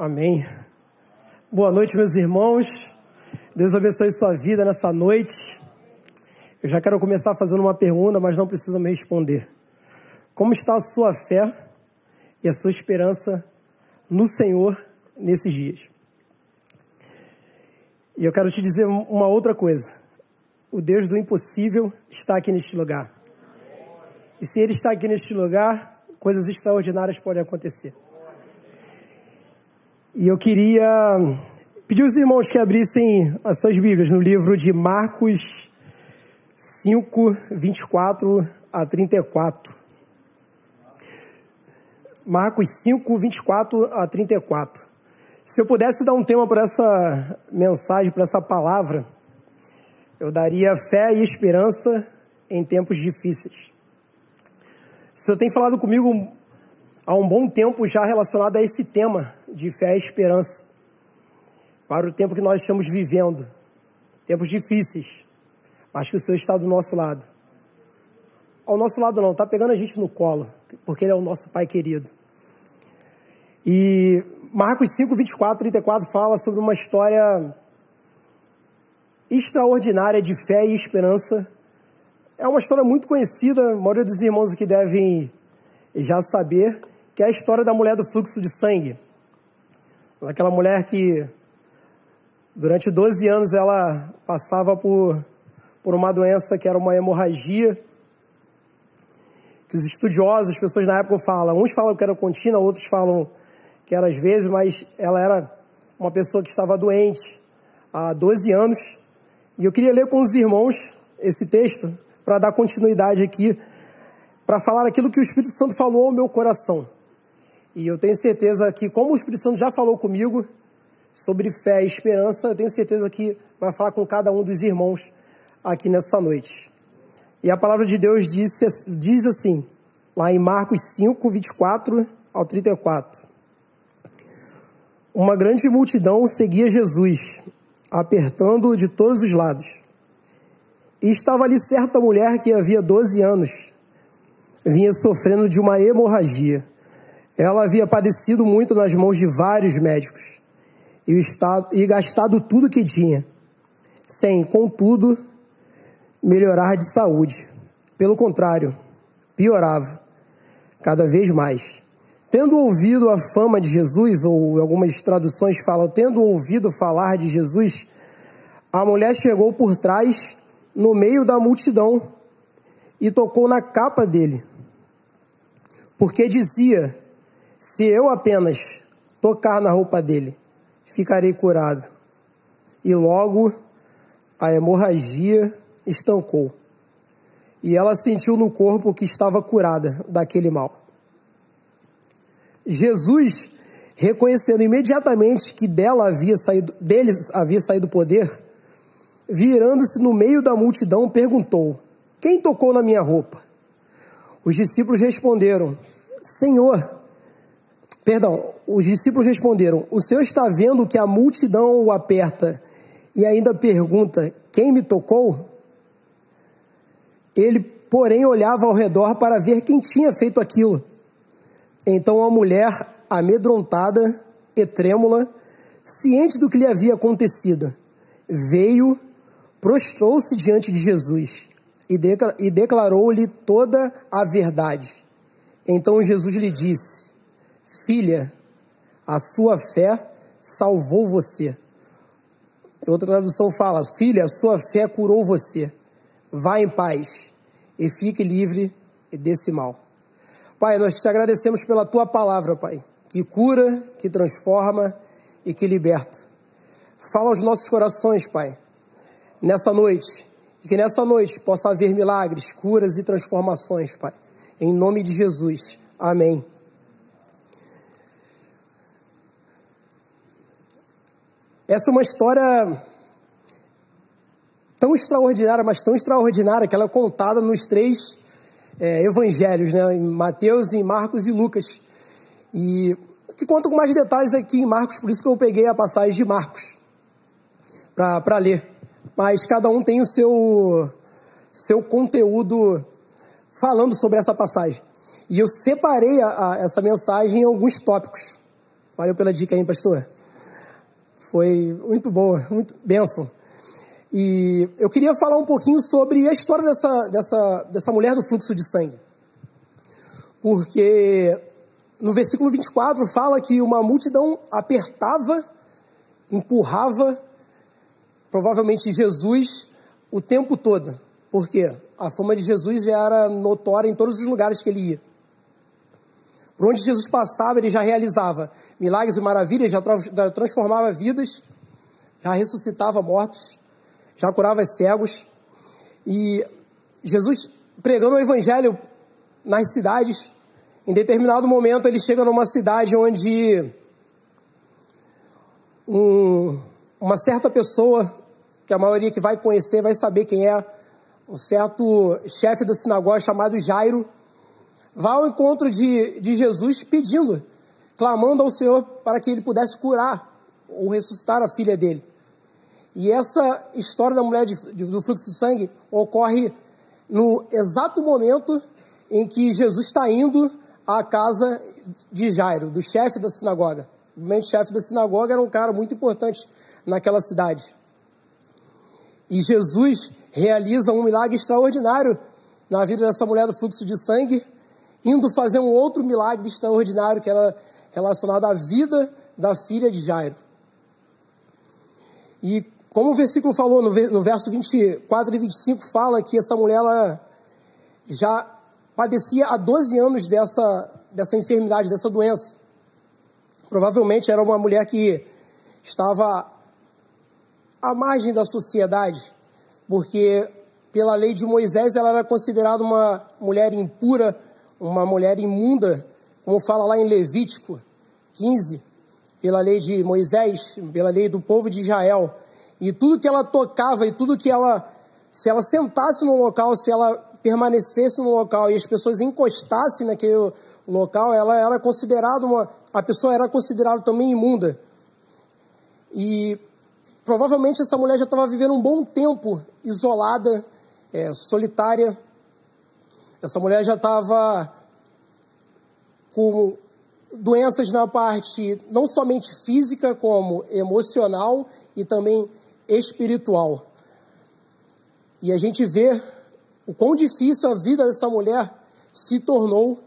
Amém. Boa noite, meus irmãos. Deus abençoe sua vida nessa noite. Eu já quero começar fazendo uma pergunta, mas não precisa me responder. Como está a sua fé e a sua esperança no Senhor nesses dias? E eu quero te dizer uma outra coisa. O Deus do impossível está aqui neste lugar. E se Ele está aqui neste lugar, coisas extraordinárias podem acontecer. E eu queria pedir aos irmãos que abrissem as suas Bíblias no livro de Marcos 5, 24 a 34. Marcos 5, 24 a 34. Se eu pudesse dar um tema para essa mensagem, para essa palavra, eu daria fé e esperança em tempos difíceis. O Senhor tem falado comigo há um bom tempo já relacionado a esse tema de fé e esperança para o tempo que nós estamos vivendo. Tempos difíceis, mas que o Senhor está do nosso lado. Ao nosso lado não, está pegando a gente no colo, porque Ele é o nosso Pai querido. E Marcos 5, 24, 34 fala sobre uma história extraordinária de fé e esperança. É uma história muito conhecida, a maioria dos irmãos aqui devem já saber, que é a história da mulher do fluxo de sangue. Aquela mulher que durante 12 anos ela passava por, por uma doença que era uma hemorragia, que os estudiosos, as pessoas na época falam, uns falam que era contínua, outros falam que era às vezes, mas ela era uma pessoa que estava doente há 12 anos. E eu queria ler com os irmãos esse texto para dar continuidade aqui, para falar aquilo que o Espírito Santo falou ao meu coração. E eu tenho certeza que, como o Espírito Santo já falou comigo sobre fé e esperança, eu tenho certeza que vai falar com cada um dos irmãos aqui nessa noite. E a palavra de Deus diz, diz assim, lá em Marcos 5, 24 ao 34. Uma grande multidão seguia Jesus, apertando-o de todos os lados. E estava ali certa mulher que havia 12 anos, vinha sofrendo de uma hemorragia. Ela havia padecido muito nas mãos de vários médicos e, estado, e gastado tudo que tinha, sem, contudo, melhorar de saúde. Pelo contrário, piorava cada vez mais. Tendo ouvido a fama de Jesus, ou algumas traduções falam, tendo ouvido falar de Jesus, a mulher chegou por trás, no meio da multidão, e tocou na capa dele. Porque dizia: se eu apenas tocar na roupa dele, ficarei curado. E logo a hemorragia estancou. E ela sentiu no corpo que estava curada daquele mal. Jesus, reconhecendo imediatamente que dela havia saído, deles havia saído poder, virando-se no meio da multidão, perguntou: Quem tocou na minha roupa? Os discípulos responderam: Senhor, Perdão, os discípulos responderam: O senhor está vendo que a multidão o aperta e ainda pergunta: Quem me tocou? Ele, porém, olhava ao redor para ver quem tinha feito aquilo. Então a mulher, amedrontada e trêmula, ciente do que lhe havia acontecido, veio, prostrou-se diante de Jesus e declarou-lhe toda a verdade. Então Jesus lhe disse: Filha, a sua fé salvou você. Outra tradução fala: Filha, a sua fé curou você. Vá em paz e fique livre desse mal. Pai, nós te agradecemos pela tua palavra, Pai, que cura, que transforma e que liberta. Fala aos nossos corações, Pai, nessa noite, e que nessa noite possa haver milagres, curas e transformações, Pai. Em nome de Jesus. Amém. Essa é uma história tão extraordinária, mas tão extraordinária, que ela é contada nos três é, evangelhos, né? em Mateus, em Marcos e Lucas. E que conta com mais detalhes aqui em Marcos, por isso que eu peguei a passagem de Marcos para ler. Mas cada um tem o seu, seu conteúdo falando sobre essa passagem. E eu separei a, a, essa mensagem em alguns tópicos. Valeu pela dica aí, pastor. Foi muito boa, muito benção. E eu queria falar um pouquinho sobre a história dessa, dessa, dessa mulher do fluxo de sangue. Porque no versículo 24 fala que uma multidão apertava, empurrava, provavelmente Jesus, o tempo todo. Por quê? A fama de Jesus já era notória em todos os lugares que ele ia. Por onde Jesus passava, ele já realizava milagres e maravilhas, já transformava vidas, já ressuscitava mortos, já curava cegos. E Jesus pregando o evangelho nas cidades, em determinado momento ele chega numa cidade onde um, uma certa pessoa, que a maioria que vai conhecer vai saber quem é, um certo chefe da sinagoga chamado Jairo, vai ao encontro de, de Jesus pedindo, clamando ao Senhor para que ele pudesse curar ou ressuscitar a filha dele. E essa história da mulher de, de, do fluxo de sangue ocorre no exato momento em que Jesus está indo à casa de Jairo, do chefe da sinagoga. O chefe da sinagoga era um cara muito importante naquela cidade. E Jesus realiza um milagre extraordinário na vida dessa mulher do fluxo de sangue, indo fazer um outro milagre extraordinário que era relacionado à vida da filha de Jairo. E como o versículo falou no verso 24 e 25, fala que essa mulher ela já padecia há 12 anos dessa, dessa enfermidade, dessa doença. Provavelmente era uma mulher que estava à margem da sociedade, porque pela lei de Moisés ela era considerada uma mulher impura, uma mulher imunda, como fala lá em Levítico 15, pela lei de Moisés, pela lei do povo de Israel. E tudo que ela tocava e tudo que ela, se ela sentasse no local, se ela permanecesse no local e as pessoas encostassem naquele local, ela era considerada uma, a pessoa era considerada também imunda. E provavelmente essa mulher já estava vivendo um bom tempo isolada, é, solitária. Essa mulher já estava com doenças na parte não somente física, como emocional e também espiritual. E a gente vê o quão difícil a vida dessa mulher se tornou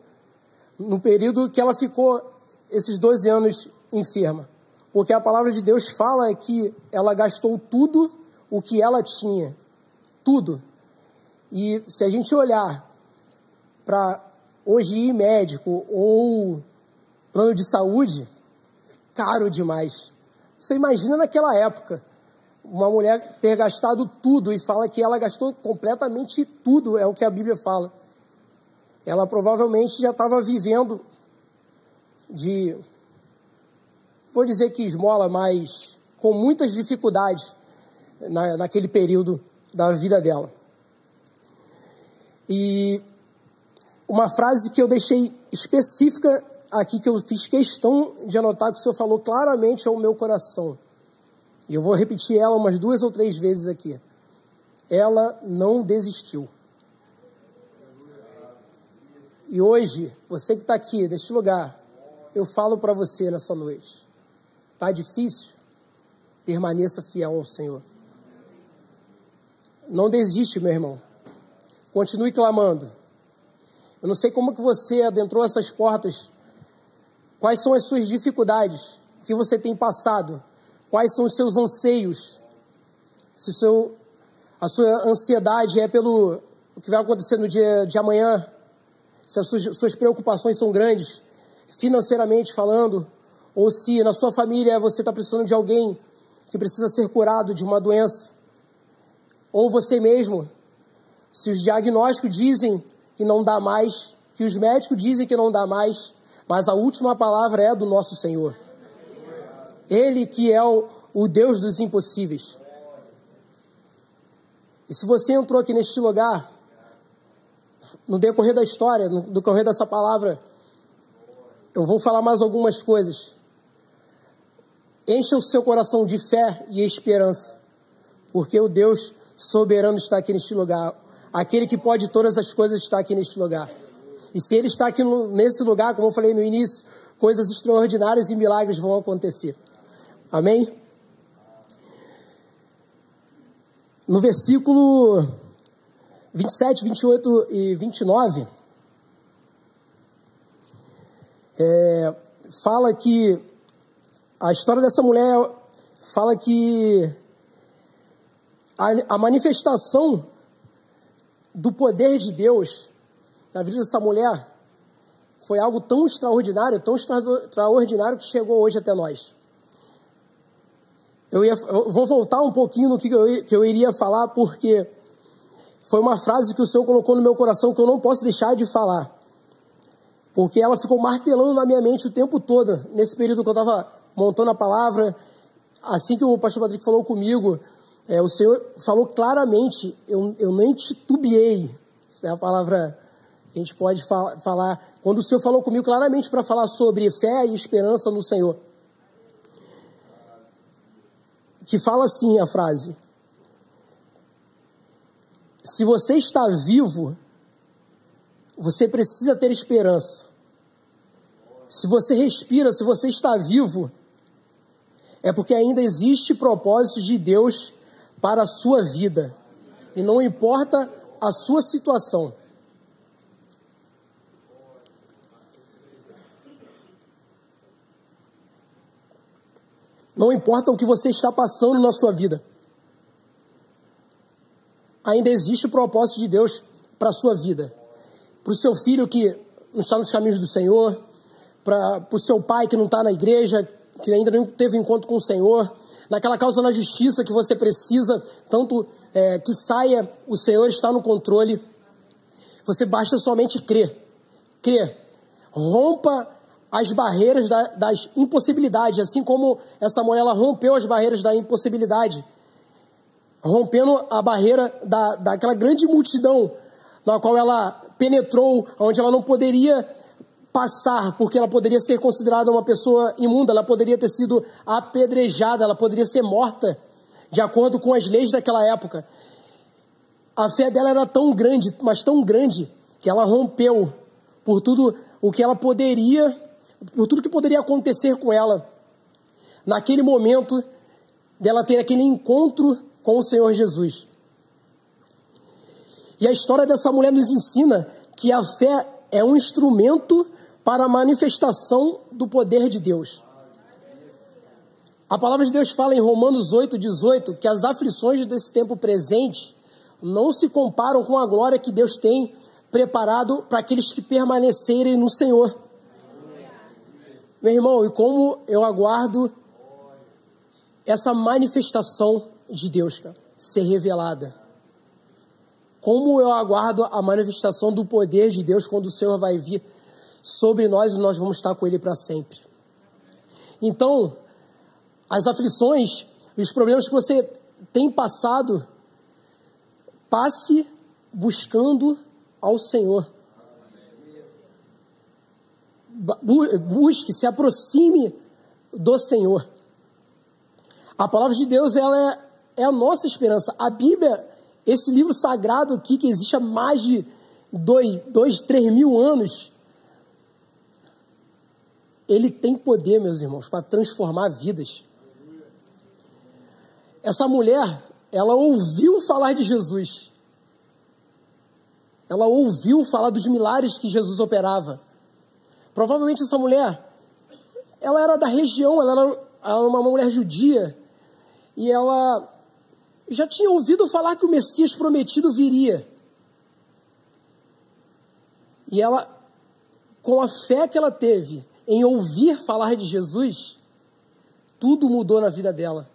no período que ela ficou esses 12 anos enferma. Porque a palavra de Deus fala que ela gastou tudo o que ela tinha. Tudo. E se a gente olhar para hoje ir médico ou plano de saúde, caro demais. Você imagina naquela época uma mulher ter gastado tudo e fala que ela gastou completamente tudo, é o que a Bíblia fala. Ela provavelmente já estava vivendo de, vou dizer que esmola, mas com muitas dificuldades na, naquele período da vida dela. E uma frase que eu deixei específica aqui, que eu fiz questão de anotar, que o Senhor falou claramente ao meu coração. E eu vou repetir ela umas duas ou três vezes aqui. Ela não desistiu. E hoje, você que está aqui, neste lugar, eu falo para você nessa noite. Está difícil? Permaneça fiel ao Senhor. Não desiste, meu irmão. Continue clamando. Eu não sei como que você adentrou essas portas. Quais são as suas dificuldades? O que você tem passado? Quais são os seus anseios? Se seu, a sua ansiedade é pelo o que vai acontecer no dia de amanhã, se as suas, suas preocupações são grandes, financeiramente falando, ou se na sua família você está precisando de alguém que precisa ser curado de uma doença, ou você mesmo, se os diagnósticos dizem que não dá mais, que os médicos dizem que não dá mais, mas a última palavra é do nosso Senhor. Ele que é o, o Deus dos impossíveis. E se você entrou aqui neste lugar, no decorrer da história, no decorrer dessa palavra, eu vou falar mais algumas coisas. Encha o seu coração de fé e esperança, porque o Deus soberano está aqui neste lugar. Aquele que pode todas as coisas está aqui neste lugar. E se ele está aqui no, nesse lugar, como eu falei no início, coisas extraordinárias e milagres vão acontecer. Amém? No versículo 27, 28 e 29, é, fala que a história dessa mulher fala que a, a manifestação do poder de Deus na vida dessa mulher foi algo tão extraordinário, tão extraordinário que chegou hoje até nós. Eu, ia, eu vou voltar um pouquinho no que eu, que eu iria falar, porque foi uma frase que o Senhor colocou no meu coração que eu não posso deixar de falar. Porque ela ficou martelando na minha mente o tempo todo, nesse período que eu estava montando a palavra. Assim que o pastor Patrick falou comigo, é, o Senhor falou claramente, eu, eu nem titubeei, é a palavra a gente pode falar, quando o Senhor falou comigo claramente para falar sobre fé e esperança no Senhor. Que fala assim a frase: Se você está vivo, você precisa ter esperança. Se você respira, se você está vivo, é porque ainda existe propósito de Deus para a sua vida. E não importa a sua situação. Não importa o que você está passando na sua vida. Ainda existe o propósito de Deus para a sua vida. Para o seu filho que não está nos caminhos do Senhor, para o seu pai que não está na igreja, que ainda não teve encontro com o Senhor, naquela causa na justiça que você precisa, tanto é, que saia, o Senhor está no controle. Você basta somente crer. Crer. Rompa as barreiras da, das impossibilidades, assim como essa mulher rompeu as barreiras da impossibilidade, rompendo a barreira da, daquela grande multidão na qual ela penetrou, onde ela não poderia passar, porque ela poderia ser considerada uma pessoa imunda, ela poderia ter sido apedrejada, ela poderia ser morta, de acordo com as leis daquela época. A fé dela era tão grande, mas tão grande, que ela rompeu por tudo o que ela poderia por tudo que poderia acontecer com ela naquele momento dela ter aquele encontro com o Senhor Jesus. E a história dessa mulher nos ensina que a fé é um instrumento para a manifestação do poder de Deus. A palavra de Deus fala em Romanos 8, 18 que as aflições desse tempo presente não se comparam com a glória que Deus tem preparado para aqueles que permanecerem no Senhor. Meu irmão, e como eu aguardo essa manifestação de Deus, cara, ser revelada. Como eu aguardo a manifestação do poder de Deus quando o Senhor vai vir sobre nós e nós vamos estar com Ele para sempre. Então, as aflições, os problemas que você tem passado, passe buscando ao Senhor busque, se aproxime do Senhor. A palavra de Deus ela é, é a nossa esperança. A Bíblia, esse livro sagrado aqui, que existe há mais de dois, dois três mil anos, ele tem poder, meus irmãos, para transformar vidas. Essa mulher, ela ouviu falar de Jesus. Ela ouviu falar dos milagres que Jesus operava. Provavelmente essa mulher, ela era da região, ela era, ela era uma mulher judia, e ela já tinha ouvido falar que o Messias prometido viria. E ela, com a fé que ela teve em ouvir falar de Jesus, tudo mudou na vida dela.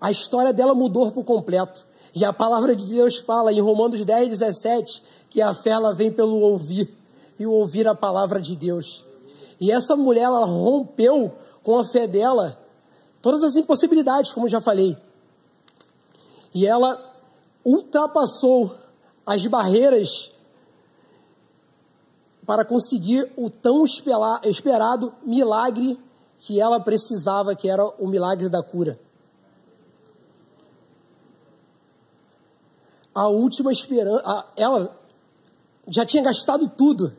A história dela mudou por completo. E a palavra de Deus fala em Romanos 10, 17, que a fé ela vem pelo ouvir e o ouvir a palavra de Deus. E essa mulher, ela rompeu com a fé dela todas as impossibilidades, como já falei. E ela ultrapassou as barreiras para conseguir o tão esperado milagre que ela precisava, que era o milagre da cura. A última esperança, ela já tinha gastado tudo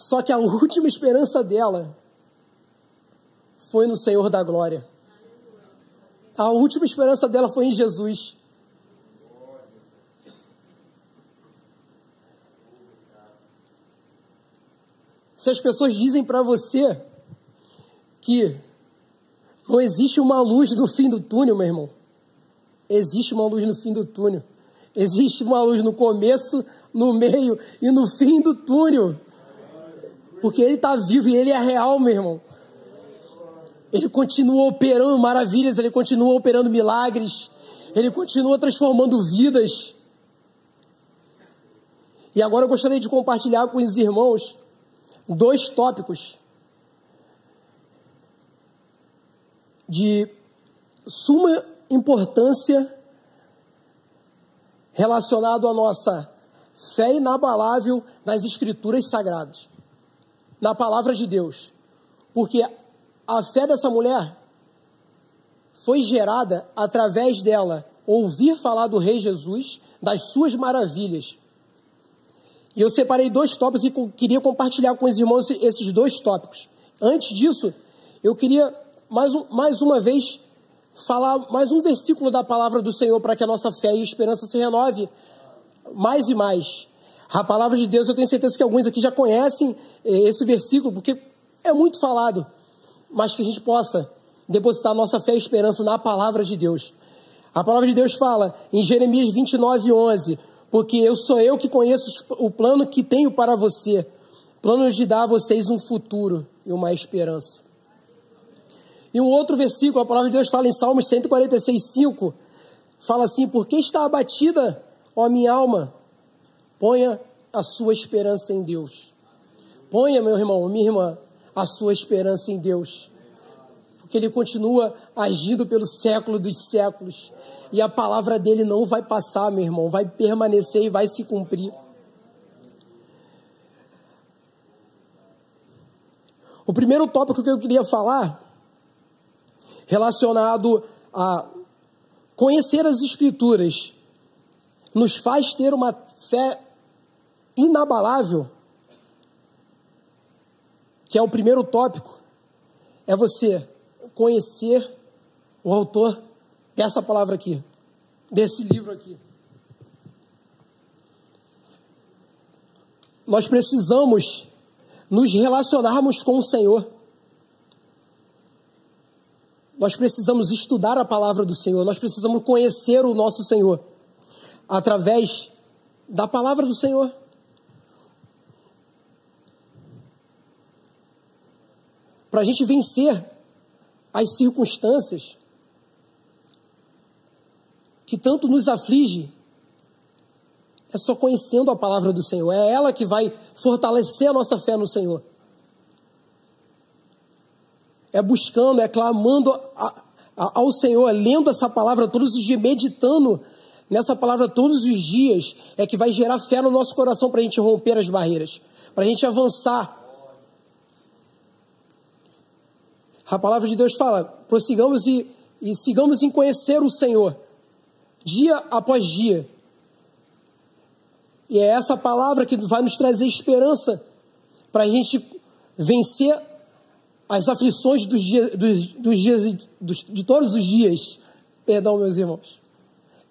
só que a última esperança dela foi no Senhor da glória. A última esperança dela foi em Jesus. Se as pessoas dizem para você que não existe uma luz no fim do túnel, meu irmão, existe uma luz no fim do túnel. Existe uma luz no começo, no meio e no fim do túnel. Porque Ele está vivo e Ele é real, meu irmão. Ele continua operando maravilhas, Ele continua operando milagres, Ele continua transformando vidas. E agora eu gostaria de compartilhar com os irmãos dois tópicos de suma importância relacionado à nossa fé inabalável nas escrituras sagradas, na palavra de Deus. Porque a fé dessa mulher foi gerada através dela ouvir falar do Rei Jesus, das suas maravilhas. E eu separei dois tópicos e queria compartilhar com os irmãos esses dois tópicos. Antes disso, eu queria mais, um, mais uma vez falar mais um versículo da palavra do Senhor para que a nossa fé e esperança se renove mais e mais. A palavra de Deus, eu tenho certeza que alguns aqui já conhecem eh, esse versículo, porque é muito falado, mas que a gente possa depositar nossa fé e esperança na palavra de Deus. A palavra de Deus fala em Jeremias 29, 11: Porque eu sou eu que conheço o plano que tenho para você, plano de dar a vocês um futuro e uma esperança. E um outro versículo, a palavra de Deus fala em Salmos 146, 5, fala assim: Por que está abatida, ó minha alma? Ponha a sua esperança em Deus. Ponha, meu irmão, minha irmã, a sua esperança em Deus. Porque Ele continua agindo pelo século dos séculos. E a palavra dele não vai passar, meu irmão, vai permanecer e vai se cumprir. O primeiro tópico que eu queria falar relacionado a conhecer as Escrituras, nos faz ter uma fé inabalável, que é o primeiro tópico, é você conhecer o autor dessa palavra aqui, desse livro aqui. Nós precisamos nos relacionarmos com o Senhor. Nós precisamos estudar a palavra do Senhor, nós precisamos conhecer o nosso Senhor através da palavra do Senhor. Para a gente vencer as circunstâncias que tanto nos aflige, é só conhecendo a palavra do Senhor. É ela que vai fortalecer a nossa fé no Senhor é buscando, é clamando a, a, ao Senhor, é lendo essa palavra todos os dias, meditando nessa palavra todos os dias, é que vai gerar fé no nosso coração para a gente romper as barreiras, para a gente avançar. A palavra de Deus fala: prossigamos e, e sigamos em conhecer o Senhor, dia após dia. E é essa palavra que vai nos trazer esperança para a gente vencer as aflições dos dias, dos, dos dias dos, de todos os dias. Perdão, meus irmãos.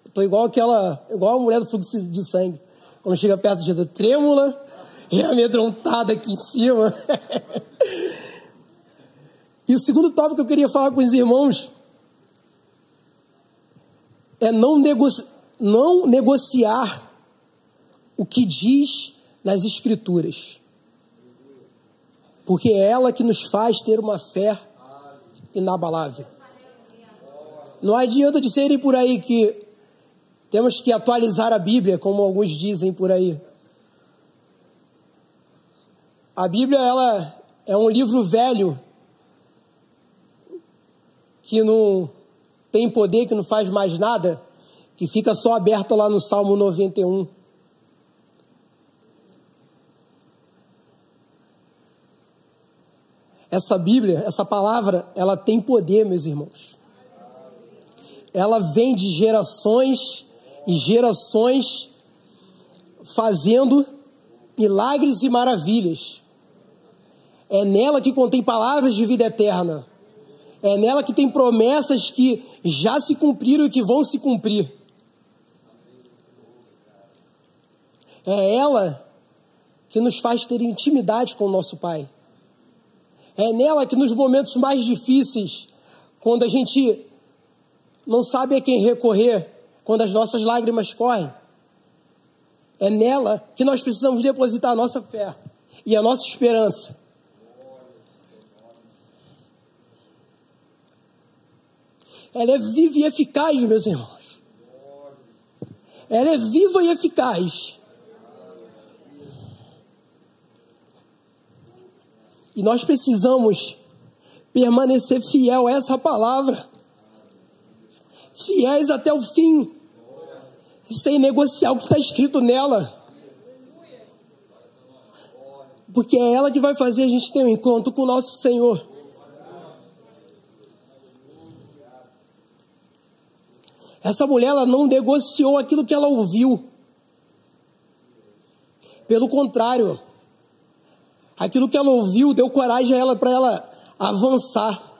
Estou igual aquela, igual a mulher do fluxo de sangue. Quando chega perto de Jesus, trêmula e amedrontada aqui em cima. e o segundo tópico que eu queria falar com os irmãos é não, não negociar o que diz nas Escrituras porque é ela que nos faz ter uma fé inabalável. Não adianta dizerem por aí que temos que atualizar a Bíblia, como alguns dizem por aí. A Bíblia ela é um livro velho que não tem poder, que não faz mais nada, que fica só aberto lá no Salmo 91. Essa Bíblia, essa palavra, ela tem poder, meus irmãos. Ela vem de gerações e gerações fazendo milagres e maravilhas. É nela que contém palavras de vida eterna. É nela que tem promessas que já se cumpriram e que vão se cumprir. É ela que nos faz ter intimidade com o nosso Pai. É nela que nos momentos mais difíceis, quando a gente não sabe a quem recorrer, quando as nossas lágrimas correm, é nela que nós precisamos depositar a nossa fé e a nossa esperança. Ela é viva e eficaz, meus irmãos. Ela é viva e eficaz. E nós precisamos permanecer fiel a essa palavra. Fiéis até o fim. Sem negociar o que está escrito nela. Porque é ela que vai fazer a gente ter um encontro com o nosso Senhor. Essa mulher ela não negociou aquilo que ela ouviu. Pelo contrário, aquilo que ela ouviu deu coragem a ela para ela avançar.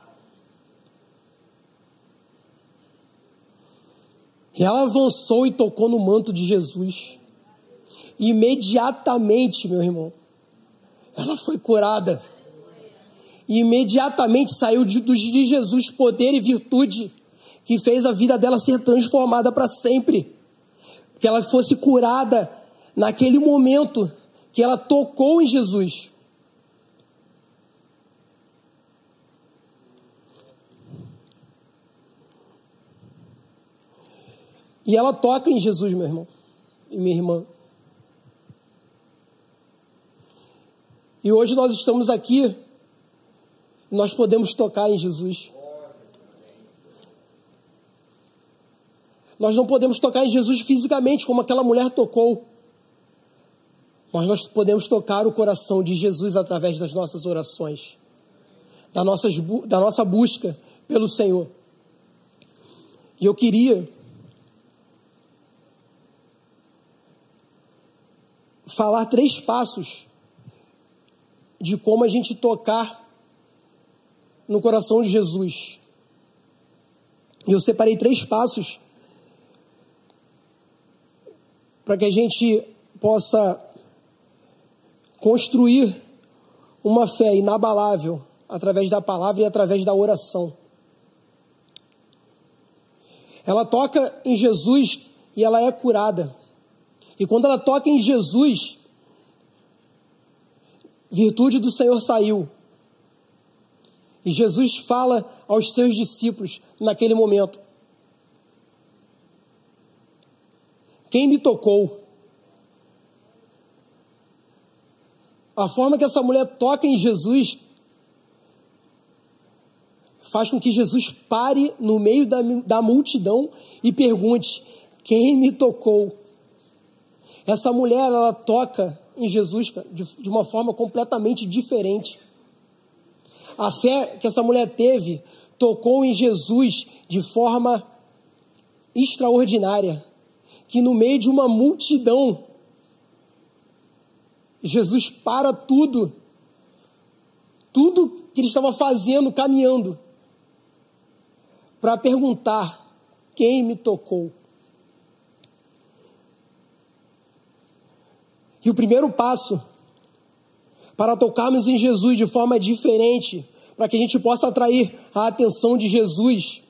E ela avançou e tocou no manto de Jesus. Imediatamente, meu irmão, ela foi curada. E imediatamente saiu de, de Jesus poder e virtude que fez a vida dela ser transformada para sempre. Que ela fosse curada naquele momento que ela tocou em Jesus. E ela toca em Jesus, meu irmão e minha irmã. E hoje nós estamos aqui nós podemos tocar em Jesus. Nós não podemos tocar em Jesus fisicamente, como aquela mulher tocou. Mas nós podemos tocar o coração de Jesus através das nossas orações, da, da nossa busca pelo Senhor. E eu queria falar três passos de como a gente tocar no coração de Jesus. E eu separei três passos para que a gente possa construir uma fé inabalável através da palavra e através da oração. Ela toca em Jesus e ela é curada. E quando ela toca em Jesus, virtude do Senhor saiu. E Jesus fala aos seus discípulos naquele momento: Quem me tocou? A forma que essa mulher toca em Jesus faz com que Jesus pare no meio da, da multidão e pergunte: Quem me tocou? Essa mulher, ela toca em Jesus de, de uma forma completamente diferente. A fé que essa mulher teve tocou em Jesus de forma extraordinária que no meio de uma multidão, Jesus para tudo, tudo que ele estava fazendo, caminhando, para perguntar: quem me tocou? E o primeiro passo para tocarmos em Jesus de forma diferente, para que a gente possa atrair a atenção de Jesus,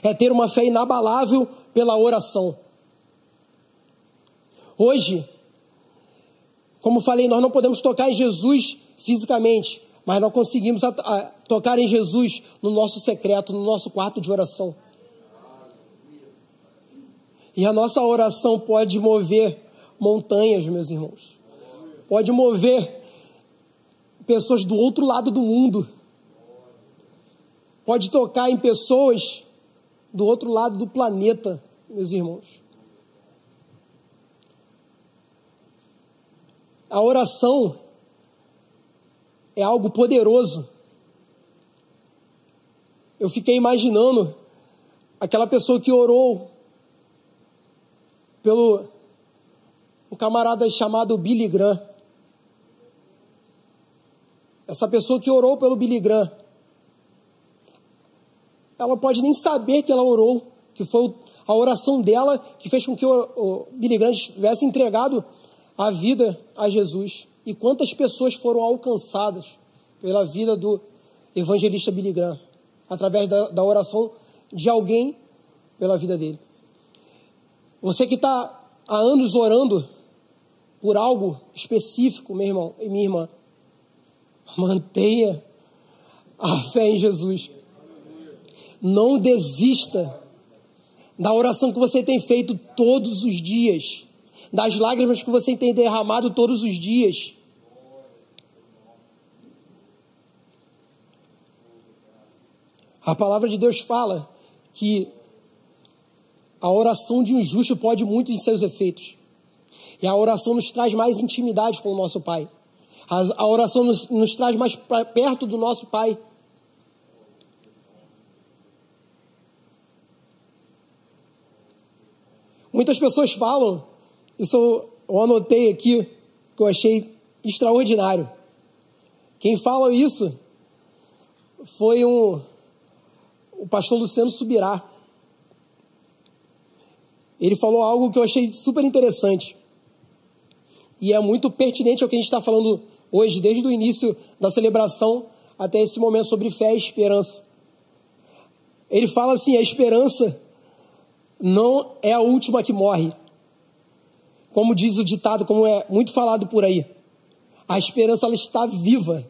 é ter uma fé inabalável pela oração. Hoje, como falei, nós não podemos tocar em Jesus fisicamente, mas nós conseguimos tocar em Jesus no nosso secreto, no nosso quarto de oração. E a nossa oração pode mover montanhas, meus irmãos. Pode mover pessoas do outro lado do mundo. Pode tocar em pessoas do outro lado do planeta, meus irmãos. A oração é algo poderoso. Eu fiquei imaginando aquela pessoa que orou pelo um camarada chamado Billy Graham. Essa pessoa que orou pelo Billy Graham ela pode nem saber que ela orou, que foi a oração dela que fez com que o, o Billy Graham tivesse entregado a vida a Jesus. E quantas pessoas foram alcançadas pela vida do evangelista Billy Graham, através da, da oração de alguém pela vida dele. Você que está há anos orando por algo específico, meu irmão e minha irmã, mantenha a fé em Jesus. Não desista da oração que você tem feito todos os dias, das lágrimas que você tem derramado todos os dias. A palavra de Deus fala que a oração de um justo pode muito em seus efeitos. E a oração nos traz mais intimidade com o nosso Pai. A, oração nos, nos traz mais perto do nosso Pai. Muitas pessoas falam, isso eu anotei aqui, que eu achei extraordinário. Quem fala isso foi um, o pastor Luciano Subirá. Ele falou algo que eu achei super interessante. E é muito pertinente ao que a gente está falando hoje, desde o início da celebração até esse momento sobre fé e esperança. Ele fala assim: a esperança não é a última que morre. Como diz o ditado, como é muito falado por aí. A esperança ela está viva.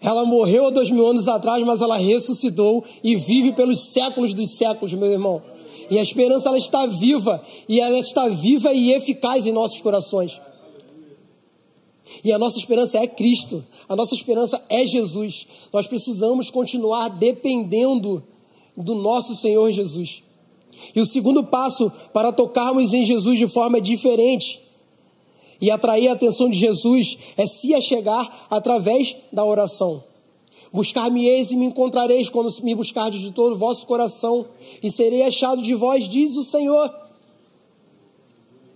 Ela morreu há dois mil anos atrás, mas ela ressuscitou e vive pelos séculos dos séculos, meu irmão. E a esperança ela está viva e ela está viva e eficaz em nossos corações. E a nossa esperança é Cristo, a nossa esperança é Jesus. Nós precisamos continuar dependendo do nosso Senhor Jesus. E o segundo passo para tocarmos em Jesus de forma diferente e atrair a atenção de Jesus é se achegar através da oração. Buscar-me-eis e me encontrareis quando me buscardes de todo o vosso coração, e serei achado de vós, diz o Senhor.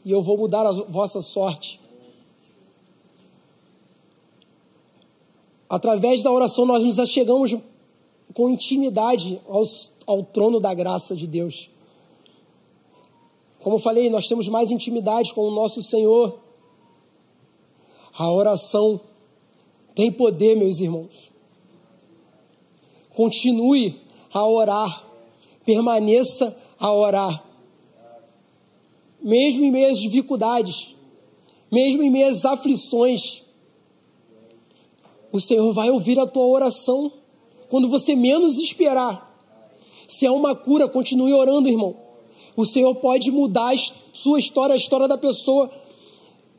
E eu vou mudar a vossa sorte. Através da oração, nós nos achegamos com intimidade aos, ao trono da graça de Deus. Como eu falei, nós temos mais intimidade com o nosso Senhor. A oração tem poder, meus irmãos. Continue a orar, permaneça a orar. Mesmo em meio às dificuldades, mesmo em meio às aflições, o Senhor vai ouvir a tua oração quando você menos esperar. Se é uma cura, continue orando, irmão. O Senhor pode mudar a sua história, a história da pessoa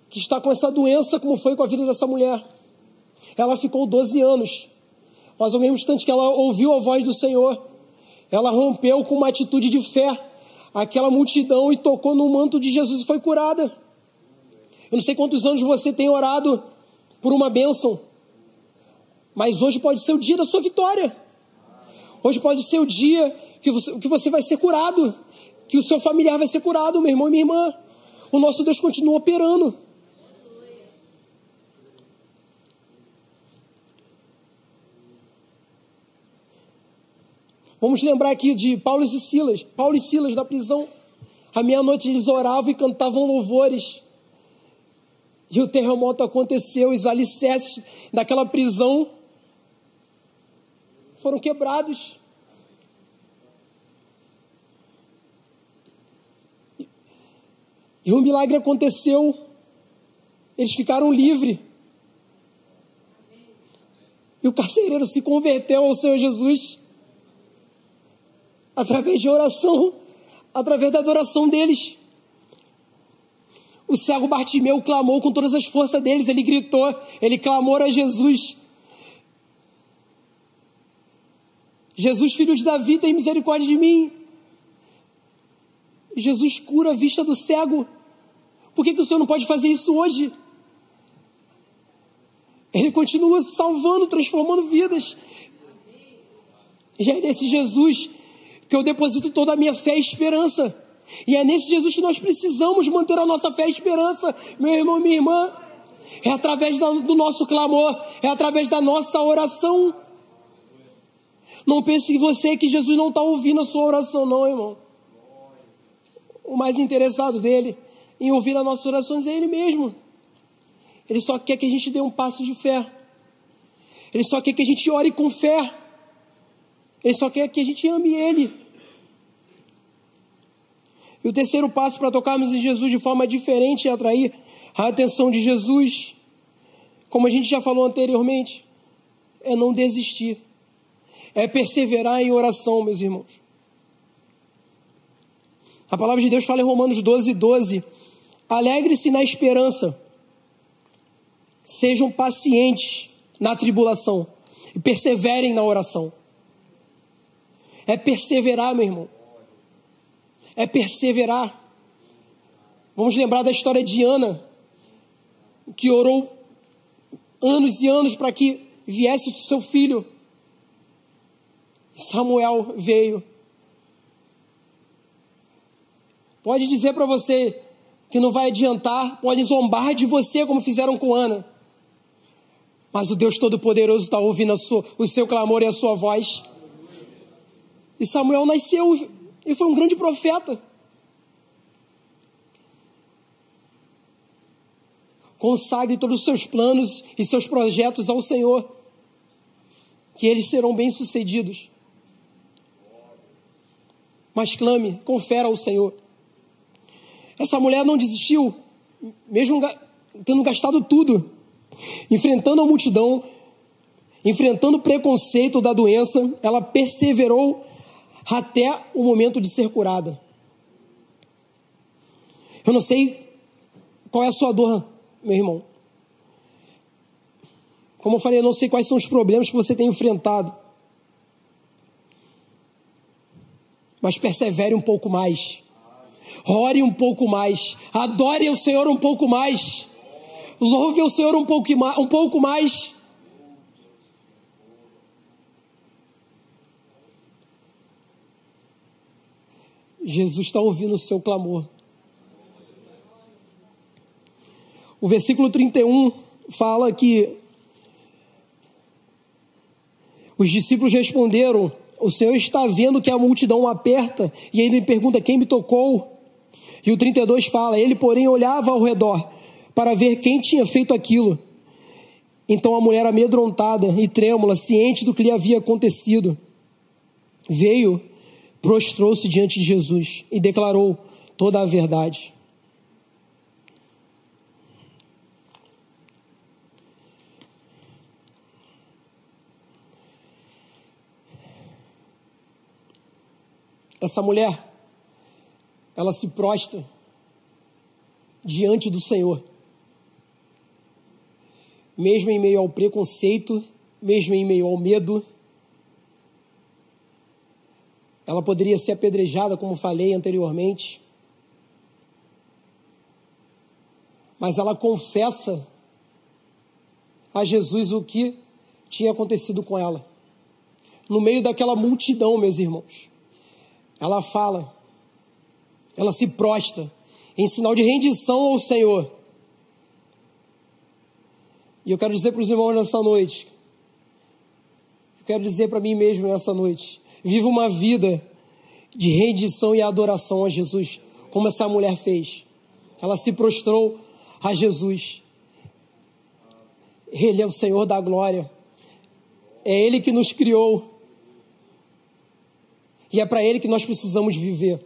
que está com essa doença, como foi com a vida dessa mulher. Ela ficou 12 anos, mas ao mesmo instante que ela ouviu a voz do Senhor, ela rompeu com uma atitude de fé aquela multidão e tocou no manto de Jesus e foi curada. Eu não sei quantos anos você tem orado por uma bênção, mas hoje pode ser o dia da sua vitória. Hoje pode ser o dia que você, que você vai ser curado, que o seu familiar vai ser curado, meu irmão e minha irmã. O nosso Deus continua operando. Vamos lembrar aqui de Paulo e Silas. Paulo e Silas da prisão. À meia-noite eles oravam e cantavam louvores. E o terremoto aconteceu, os alicerces daquela prisão foram quebrados. E o milagre aconteceu. Eles ficaram livres. E o carcereiro se converteu ao Senhor Jesus através de oração, através da adoração deles. O cego Bartimeu clamou com todas as forças deles, ele gritou, ele clamou a Jesus. Jesus, filho de Davi, tem misericórdia de mim. Jesus cura a vista do cego. Por que, que o Senhor não pode fazer isso hoje? Ele continua salvando, transformando vidas. E é nesse Jesus que eu deposito toda a minha fé e esperança. E é nesse Jesus que nós precisamos manter a nossa fé e esperança, meu irmão minha irmã. É através do nosso clamor, é através da nossa oração. Não pense você que Jesus não está ouvindo a sua oração, não, irmão. O mais interessado dele em ouvir as nossas orações é ele mesmo. Ele só quer que a gente dê um passo de fé. Ele só quer que a gente ore com fé. Ele só quer que a gente ame Ele. E o terceiro passo para tocarmos em Jesus de forma diferente é atrair a atenção de Jesus, como a gente já falou anteriormente, é não desistir, é perseverar em oração, meus irmãos. A palavra de Deus fala em Romanos 12, 12: alegre-se na esperança, sejam pacientes na tribulação e perseverem na oração. É perseverar, meu irmão. É perseverar. Vamos lembrar da história de Ana, que orou anos e anos para que viesse o seu filho. Samuel veio. Pode dizer para você que não vai adiantar, pode zombar de você como fizeram com Ana. Mas o Deus Todo-Poderoso está ouvindo sua, o seu clamor e a sua voz. E Samuel nasceu e foi um grande profeta. Consagre todos os seus planos e seus projetos ao Senhor, que eles serão bem-sucedidos. Mas clame, confere ao Senhor. Essa mulher não desistiu, mesmo tendo gastado tudo, enfrentando a multidão, enfrentando o preconceito da doença, ela perseverou até o momento de ser curada. Eu não sei qual é a sua dor, meu irmão. Como eu falei, eu não sei quais são os problemas que você tem enfrentado. Mas persevere um pouco mais. Ore um pouco mais. Adore o Senhor um pouco mais. Louve o Senhor um pouco, um pouco mais. Jesus está ouvindo o seu clamor. O versículo 31 fala que os discípulos responderam: O Senhor está vendo que a multidão aperta, e ainda pergunta quem me tocou. E o 32 fala: Ele, porém, olhava ao redor para ver quem tinha feito aquilo. Então a mulher, amedrontada e trêmula, ciente do que lhe havia acontecido, veio prostrou-se diante de Jesus e declarou toda a verdade. Essa mulher, ela se prostra diante do Senhor, mesmo em meio ao preconceito, mesmo em meio ao medo, ela poderia ser apedrejada, como falei anteriormente. Mas ela confessa a Jesus o que tinha acontecido com ela. No meio daquela multidão, meus irmãos. Ela fala, ela se prostra em sinal de rendição ao Senhor. E eu quero dizer para os irmãos nessa noite, eu quero dizer para mim mesmo nessa noite, Viva uma vida de rendição e adoração a Jesus, como essa mulher fez. Ela se prostrou a Jesus. Ele é o Senhor da glória. É Ele que nos criou. E é para Ele que nós precisamos viver.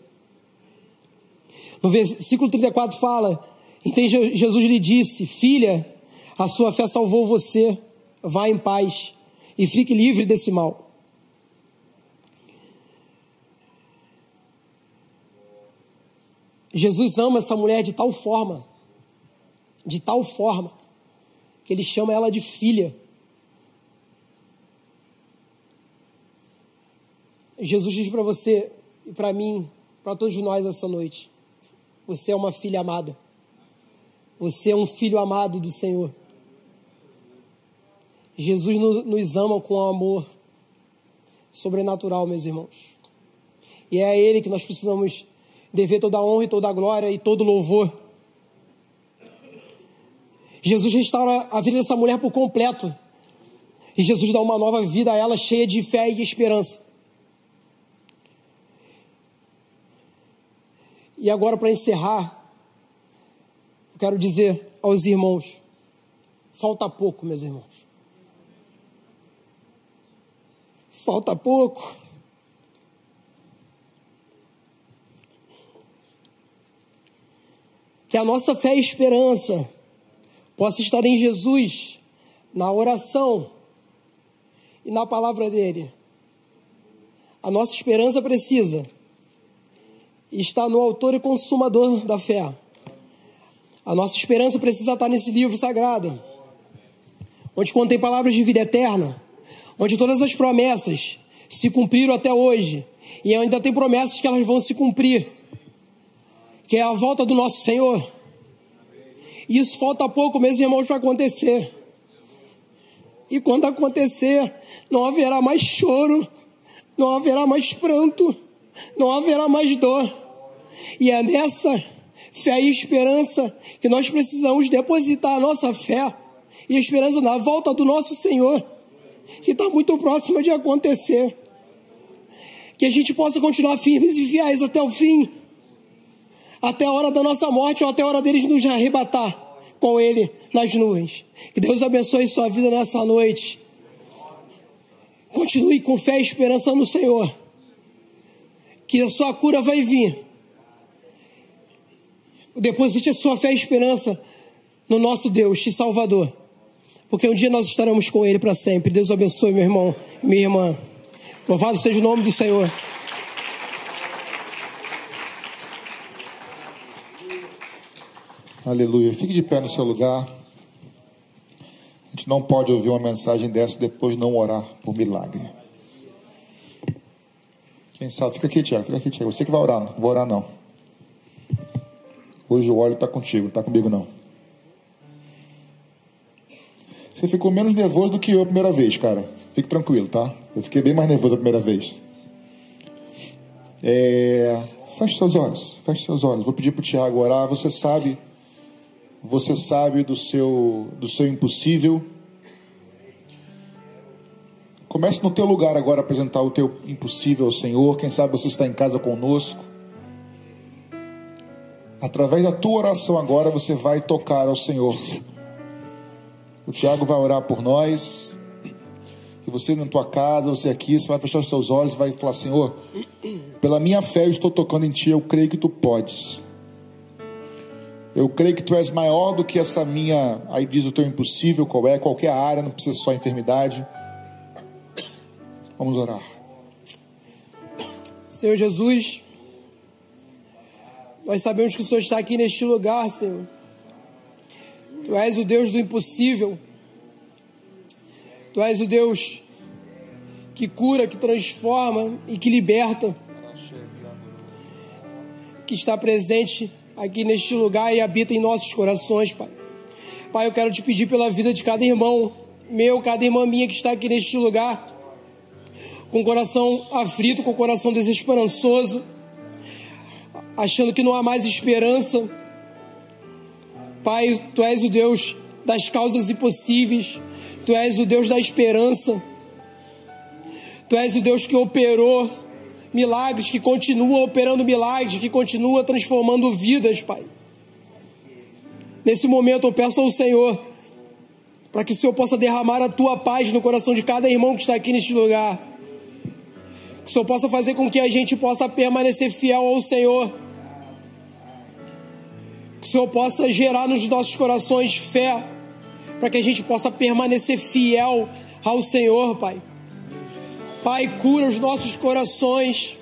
No versículo 34 fala: Então Jesus lhe disse: Filha, a sua fé salvou você. Vá em paz e fique livre desse mal. Jesus ama essa mulher de tal forma, de tal forma, que ele chama ela de filha. Jesus diz para você e para mim, para todos nós essa noite: você é uma filha amada. Você é um filho amado do Senhor. Jesus nos ama com um amor sobrenatural, meus irmãos. E é a Ele que nós precisamos dever toda a honra e toda a glória e todo louvor. Jesus restaura a vida dessa mulher por completo. E Jesus dá uma nova vida a ela, cheia de fé e esperança. E agora, para encerrar, eu quero dizer aos irmãos: falta pouco, meus irmãos. Falta pouco. Que a nossa fé e esperança possa estar em Jesus, na oração e na palavra dele. A nossa esperança precisa estar no autor e consumador da fé. A nossa esperança precisa estar nesse livro sagrado, onde contém palavras de vida eterna, onde todas as promessas se cumpriram até hoje e ainda tem promessas que elas vão se cumprir, que é a volta do nosso Senhor. E isso falta pouco, meus irmãos, para acontecer. E quando acontecer, não haverá mais choro, não haverá mais pranto, não haverá mais dor. E é nessa fé e esperança que nós precisamos depositar a nossa fé e esperança na volta do nosso Senhor, que está muito próxima de acontecer. Que a gente possa continuar firmes e fiéis até o fim, até a hora da nossa morte ou até a hora deles nos arrebatar com Ele nas nuvens. Que Deus abençoe sua vida nessa noite. Continue com fé e esperança no Senhor. Que a sua cura vai vir. Deposite a sua fé e esperança no nosso Deus e Salvador. Porque um dia nós estaremos com Ele para sempre. Deus abençoe, meu irmão e minha irmã. Louvado seja o nome do Senhor. Aleluia. Fique de pé no seu lugar. A gente não pode ouvir uma mensagem dessa depois não orar por milagre. Quem sabe? Fica aqui, Tiago. Fica aqui, Tiago. Você que vai orar. Não vou orar, não. Hoje o óleo está contigo, está comigo, não. Você ficou menos nervoso do que eu a primeira vez, cara. Fique tranquilo, tá? Eu fiquei bem mais nervoso a primeira vez. É... Feche seus olhos. Feche seus olhos. Vou pedir para o Tiago orar. Você sabe você sabe do seu, do seu impossível. Comece no teu lugar agora a apresentar o teu impossível ao Senhor. Quem sabe você está em casa conosco. Através da tua oração agora você vai tocar ao Senhor. O Tiago vai orar por nós. E você na tua casa, você aqui, você vai fechar os seus olhos vai falar: Senhor, pela minha fé eu estou tocando em Ti, eu creio que Tu podes. Eu creio que tu és maior do que essa minha, aí diz o teu impossível, qual é, qualquer área, não precisa só enfermidade. Vamos orar. Senhor Jesus, nós sabemos que o Senhor está aqui neste lugar, Senhor. Tu és o Deus do impossível. Tu és o Deus que cura, que transforma e que liberta. Que está presente aqui neste lugar e habita em nossos corações, Pai. Pai, eu quero te pedir pela vida de cada irmão meu, cada irmã minha que está aqui neste lugar, com o coração aflito, com o coração desesperançoso, achando que não há mais esperança. Pai, tu és o Deus das causas impossíveis, tu és o Deus da esperança, tu és o Deus que operou milagres, que continua operando milagres, que continua transformando vidas, Pai. Nesse momento eu peço ao Senhor para que o Senhor possa derramar a tua paz no coração de cada irmão que está aqui neste lugar. Que o Senhor possa fazer com que a gente possa permanecer fiel ao Senhor. Que o Senhor possa gerar nos nossos corações fé, para que a gente possa permanecer fiel ao Senhor, Pai. Pai, cura os nossos corações.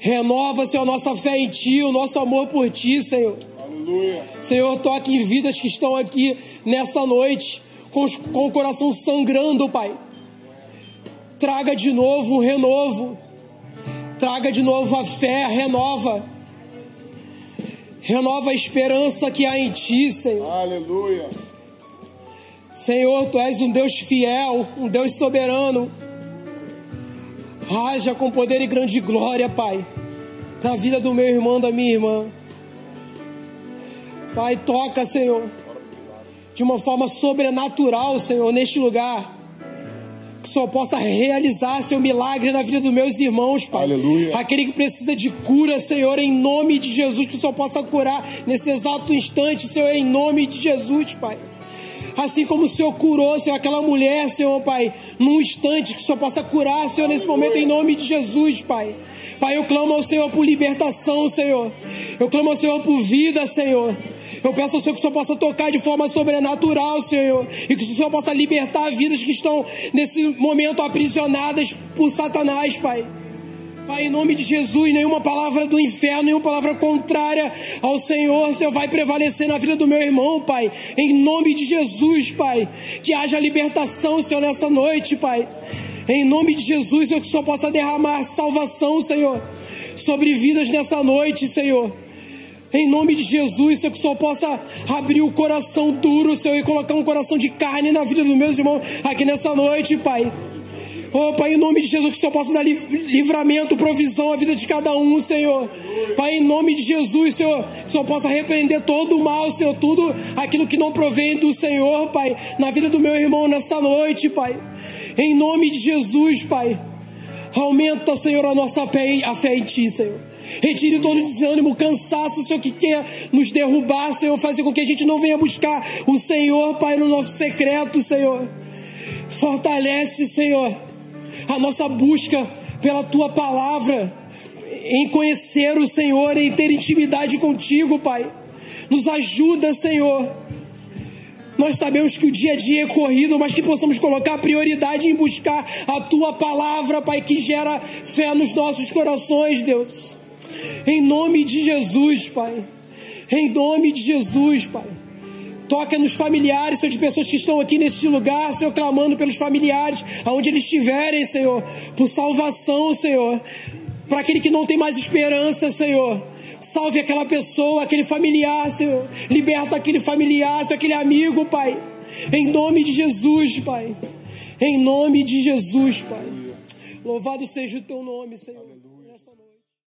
Renova, Senhor, a nossa fé em Ti, o nosso amor por Ti, Senhor. Aleluia. Senhor, toque em vidas que estão aqui nessa noite, com, com o coração sangrando, Pai. Traga de novo o renovo. Traga de novo a fé, renova. Renova a esperança que há em Ti, Senhor. Aleluia. Senhor, Tu és um Deus fiel, um Deus soberano. Haja com poder e grande glória, Pai, na vida do meu irmão, da minha irmã. Pai, toca, Senhor. de uma forma sobrenatural, Senhor, neste lugar. Que o Senhor possa realizar seu milagre na vida dos meus irmãos, Pai. Aleluia. Aquele que precisa de cura, Senhor, em nome de Jesus, que o Senhor possa curar nesse exato instante, Senhor, em nome de Jesus, Pai. Assim como o Senhor curou, Senhor, aquela mulher, Senhor, Pai, num instante, que o Senhor possa curar, Senhor, nesse momento, em nome de Jesus, Pai. Pai, eu clamo ao Senhor por libertação, Senhor. Eu clamo ao Senhor por vida, Senhor. Eu peço ao Senhor que o Senhor possa tocar de forma sobrenatural, Senhor. E que o Senhor possa libertar vidas que estão nesse momento aprisionadas por Satanás, Pai. Pai, em nome de Jesus, nenhuma palavra do inferno, nenhuma palavra contrária ao Senhor, Senhor, vai prevalecer na vida do meu irmão, Pai. Em nome de Jesus, Pai. Que haja libertação, Senhor, nessa noite, Pai. Em nome de Jesus, Senhor, que Senhor possa derramar salvação, Senhor, sobre vidas nessa noite, Senhor. Em nome de Jesus, Senhor, que o Senhor possa abrir o coração duro, Senhor, e colocar um coração de carne na vida dos meus irmãos aqui nessa noite, Pai. Oh, Pai, em nome de Jesus, que o Senhor possa dar livramento, provisão à vida de cada um, Senhor. Pai, em nome de Jesus, Senhor, que o Senhor possa repreender todo o mal, Senhor, tudo aquilo que não provém do Senhor, Pai, na vida do meu irmão nessa noite, Pai. Em nome de Jesus, Pai. Aumenta, Senhor, a nossa fé, a fé em Ti, Senhor. Retire todo desânimo, cansaço, Senhor, que quer nos derrubar, Senhor, fazer com que a gente não venha buscar o Senhor, Pai, no nosso secreto, Senhor. Fortalece, Senhor a nossa busca pela tua palavra, em conhecer o Senhor, em ter intimidade contigo, Pai. Nos ajuda, Senhor. Nós sabemos que o dia a dia é corrido, mas que possamos colocar prioridade em buscar a tua palavra, Pai, que gera fé nos nossos corações, Deus. Em nome de Jesus, Pai. Em nome de Jesus, Pai. Toca nos familiares, Senhor, de pessoas que estão aqui neste lugar, Senhor, clamando pelos familiares, aonde eles estiverem, Senhor, por salvação, Senhor. Para aquele que não tem mais esperança, Senhor. Salve aquela pessoa, aquele familiar, Senhor. Liberta aquele familiar, Senhor, aquele amigo, Pai. Em nome de Jesus, Pai. Em nome de Jesus, Pai. Louvado seja o teu nome, Senhor.